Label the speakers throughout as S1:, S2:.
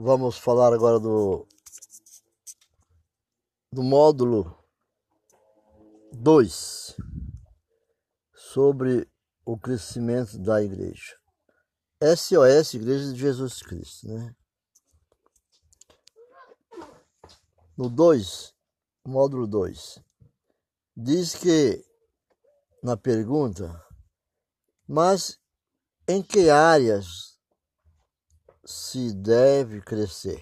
S1: vamos falar agora do, do módulo 2 sobre o crescimento da igreja. SOS, Igreja de Jesus Cristo, né? No 2, módulo 2, diz que na pergunta, mas em que áreas se deve crescer?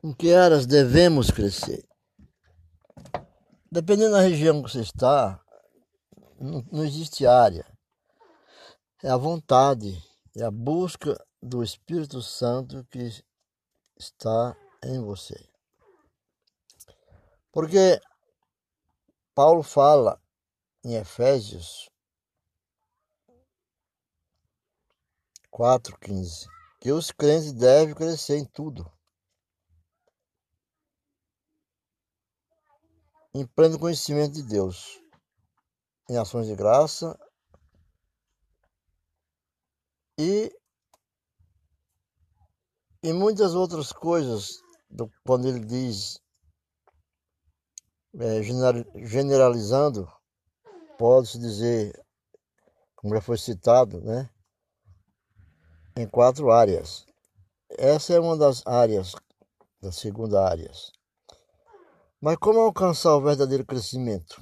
S1: Em que áreas devemos crescer? Dependendo da região que você está, não, existe área. É a vontade, é a busca do Espírito Santo que está em você. Porque Paulo fala em Efésios 4,15 que os crentes devem crescer em tudo. Em pleno conhecimento de Deus, em ações de graça. E e muitas outras coisas do, quando ele diz é, generalizando pode-se dizer como já foi citado né em quatro áreas. Essa é uma das áreas, da segunda área. Mas como alcançar o verdadeiro crescimento?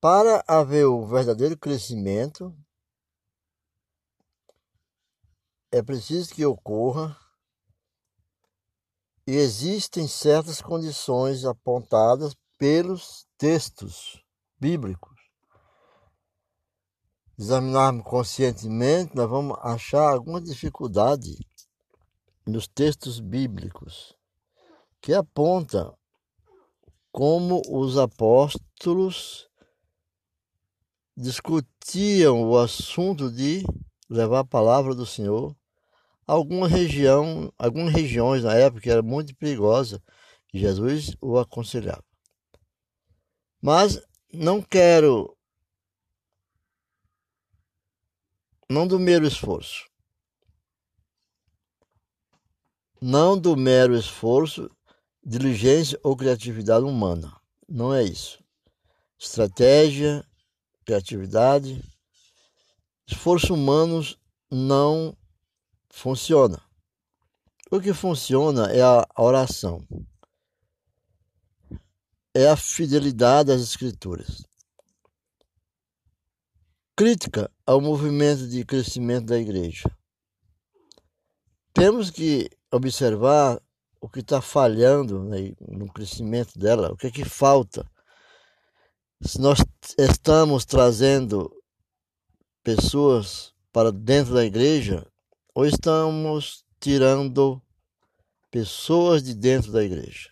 S1: Para haver o verdadeiro crescimento, é preciso que ocorra e existem certas condições apontadas pelos textos bíblicos examinarmos conscientemente, nós vamos achar alguma dificuldade nos textos bíblicos que aponta como os apóstolos discutiam o assunto de levar a palavra do Senhor a alguma região, algumas regiões na época que era muito perigosa, e Jesus o aconselhava. Mas não quero não do mero esforço. Não do mero esforço, diligência ou criatividade humana. Não é isso. Estratégia, criatividade, esforço humanos não funciona. O que funciona é a oração. É a fidelidade às escrituras. Crítica ao movimento de crescimento da igreja. Temos que observar o que está falhando né, no crescimento dela, o que é que falta. Se nós estamos trazendo pessoas para dentro da igreja ou estamos tirando pessoas de dentro da igreja.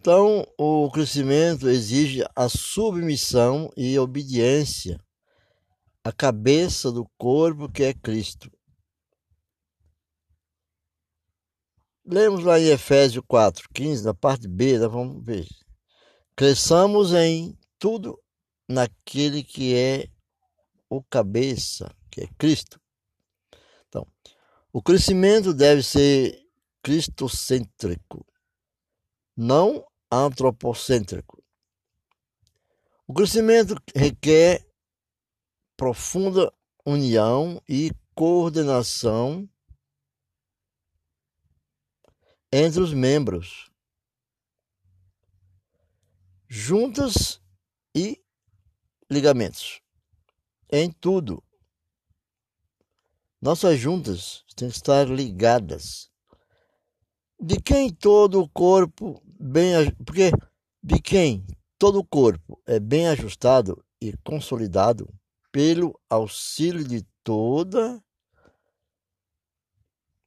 S1: Então, o crescimento exige a submissão e obediência à cabeça do corpo que é Cristo. Lemos lá em Efésios 4, 15, na parte B, nós vamos ver. Cresçamos em tudo naquele que é o cabeça, que é Cristo. Então, o crescimento deve ser cristocêntrico, não antropocêntrico. O crescimento requer profunda união e coordenação entre os membros, juntas e ligamentos, em tudo. Nossas juntas têm que estar ligadas. De quem todo o corpo bem porque de quem todo o corpo é bem ajustado e consolidado pelo auxílio de toda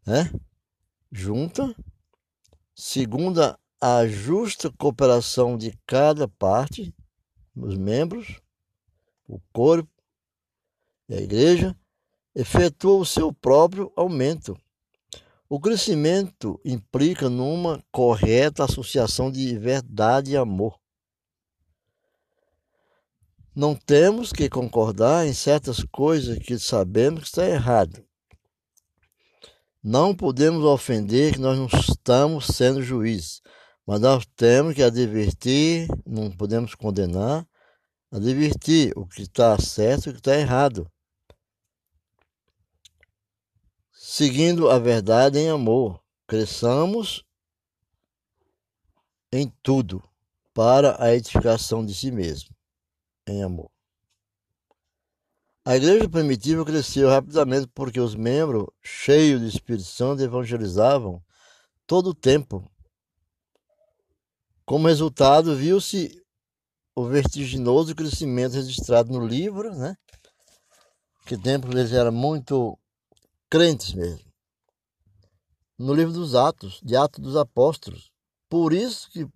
S1: né, junta, segundo a justa cooperação de cada parte, os membros, o corpo e a igreja, efetua o seu próprio aumento o crescimento implica numa correta associação de verdade e amor. Não temos que concordar em certas coisas que sabemos que está errado. Não podemos ofender que nós não estamos sendo juízes, mas nós temos que advertir, não podemos condenar, advertir o que está certo e o que está errado. Seguindo a verdade em amor, cresçamos em tudo para a edificação de si mesmo em amor. A igreja primitiva cresceu rapidamente porque os membros, cheios de Espírito Santo, evangelizavam todo o tempo. Como resultado, viu-se o vertiginoso crescimento registrado no livro, né? Que tempo eles eram muito crentes mesmo. No livro dos Atos, de Atos dos Apóstolos. Por isso que,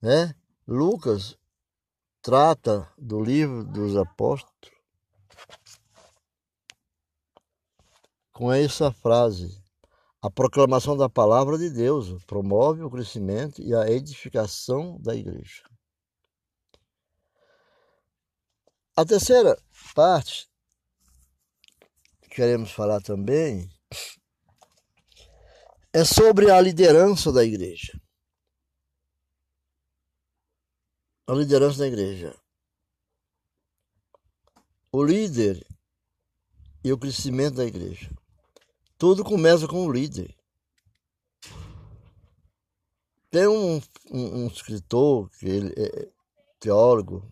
S1: né, Lucas trata do livro dos apóstolos com essa frase: a proclamação da palavra de Deus promove o crescimento e a edificação da igreja. A terceira parte queremos falar também é sobre a liderança da igreja. a liderança da igreja. O líder e o crescimento da igreja. Tudo começa com o líder. Tem um, um, um escritor, que ele é teólogo,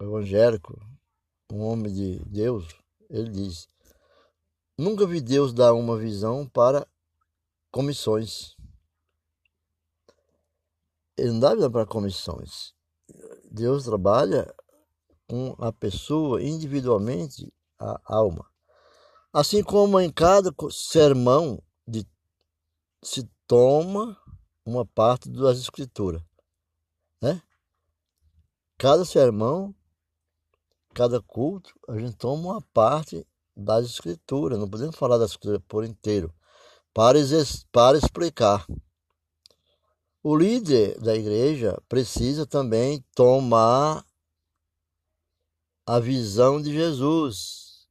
S1: evangélico, um homem de Deus, ele diz: Nunca vi Deus dar uma visão para comissões. Ele não dá visão para comissões. Deus trabalha com a pessoa individualmente, a alma. Assim como em cada sermão de, se toma uma parte das escrituras, né? Cada sermão, cada culto, a gente toma uma parte das escrituras, não podemos falar das escrituras por inteiro, para, para explicar. O líder da igreja precisa também tomar a visão de Jesus.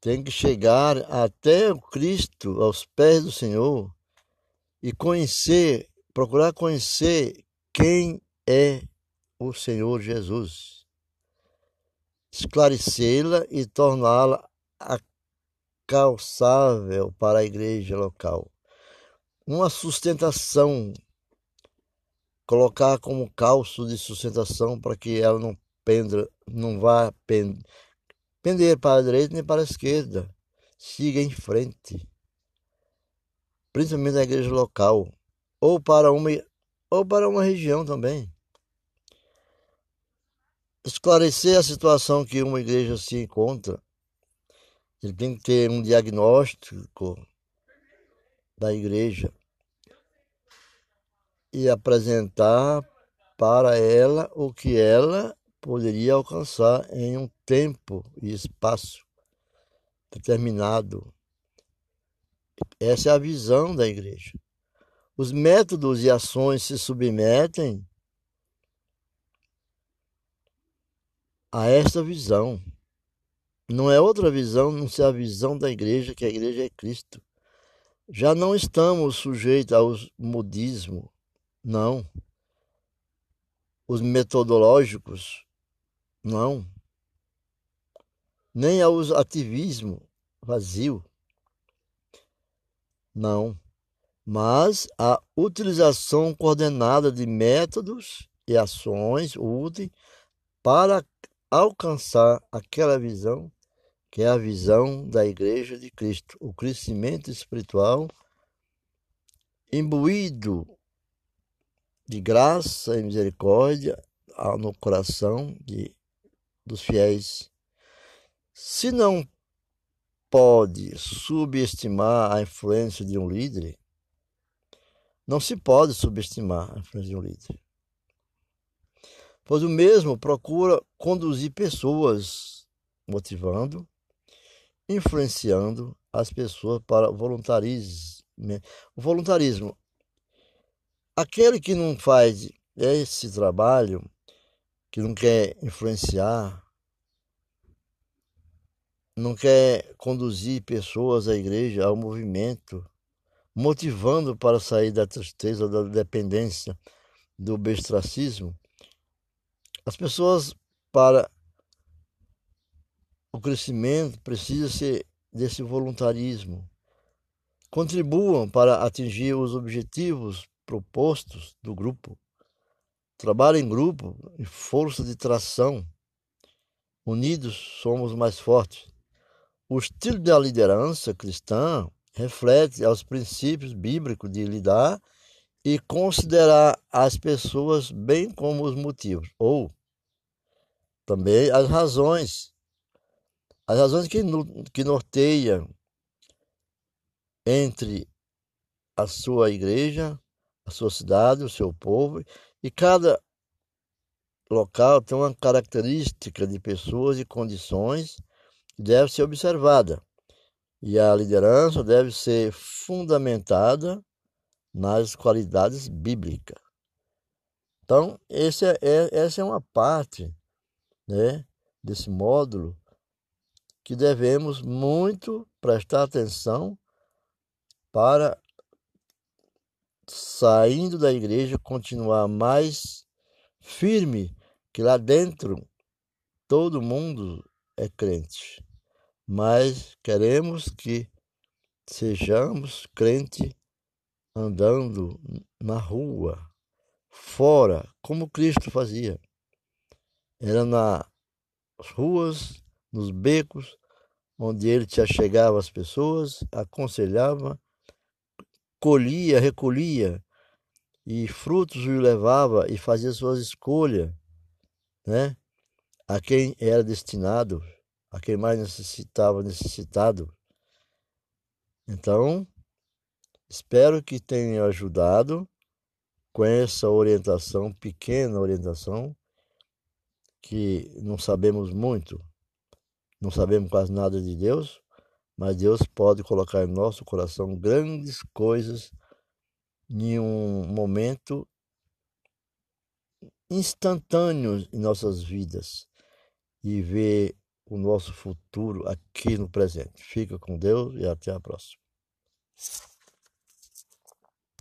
S1: Tem que chegar até o Cristo, aos pés do Senhor, e conhecer, procurar conhecer quem é o Senhor Jesus. Esclarecê-la e torná-la calçável para a igreja local. Uma sustentação colocar como calço de sustentação para que ela não penda, não vá pender para a direita nem para a esquerda. Siga em frente. Principalmente na igreja local. Ou para uma, ou para uma região também. Esclarecer a situação que uma igreja se encontra. Ele tem que ter um diagnóstico da igreja e apresentar para ela o que ela poderia alcançar em um tempo e espaço determinado. Essa é a visão da igreja. Os métodos e ações se submetem a esta visão. Não é outra visão, não ser a visão da igreja, que a igreja é Cristo. Já não estamos sujeitos ao modismo, não. Os metodológicos, não. Nem aos ativismo vazio, não. Mas a utilização coordenada de métodos e ações úteis para alcançar aquela visão que é a visão da Igreja de Cristo, o crescimento espiritual imbuído de graça e misericórdia no coração de, dos fiéis. Se não pode subestimar a influência de um líder, não se pode subestimar a influência de um líder. Pois o mesmo procura conduzir pessoas, motivando, influenciando as pessoas para voluntarismo. O voluntarismo Aquele que não faz esse trabalho, que não quer influenciar, não quer conduzir pessoas à igreja, ao movimento, motivando para sair da tristeza, da dependência, do bestracismo. As pessoas, para crescimento, precisam ser desse voluntarismo. Contribuam para atingir os objetivos propostos do grupo. Trabalho em grupo, em força de tração. Unidos somos mais fortes. O estilo da liderança cristã reflete aos princípios bíblicos de lidar e considerar as pessoas bem como os motivos, ou também as razões, as razões que, que norteiam entre a sua igreja, a sua cidade, o seu povo, e cada local tem uma característica de pessoas e condições que deve ser observada. E a liderança deve ser fundamentada nas qualidades bíblicas. Então, é, é, essa é uma parte né, desse módulo que devemos muito prestar atenção para, saindo da igreja, continuar mais firme, que lá dentro todo mundo é crente, mas queremos que sejamos crente andando na rua, fora, como Cristo fazia. Era nas ruas, nos becos, onde ele te achegava as pessoas, aconselhava, colhia, recolhia, e frutos o levava e fazia suas escolhas, né? A quem era destinado, a quem mais necessitava, necessitado. Então, Espero que tenha ajudado com essa orientação, pequena orientação, que não sabemos muito, não sabemos quase nada de Deus, mas Deus pode colocar em nosso coração grandes coisas em um momento instantâneo em nossas vidas e ver o nosso futuro aqui no presente. Fica com Deus e até a próxima.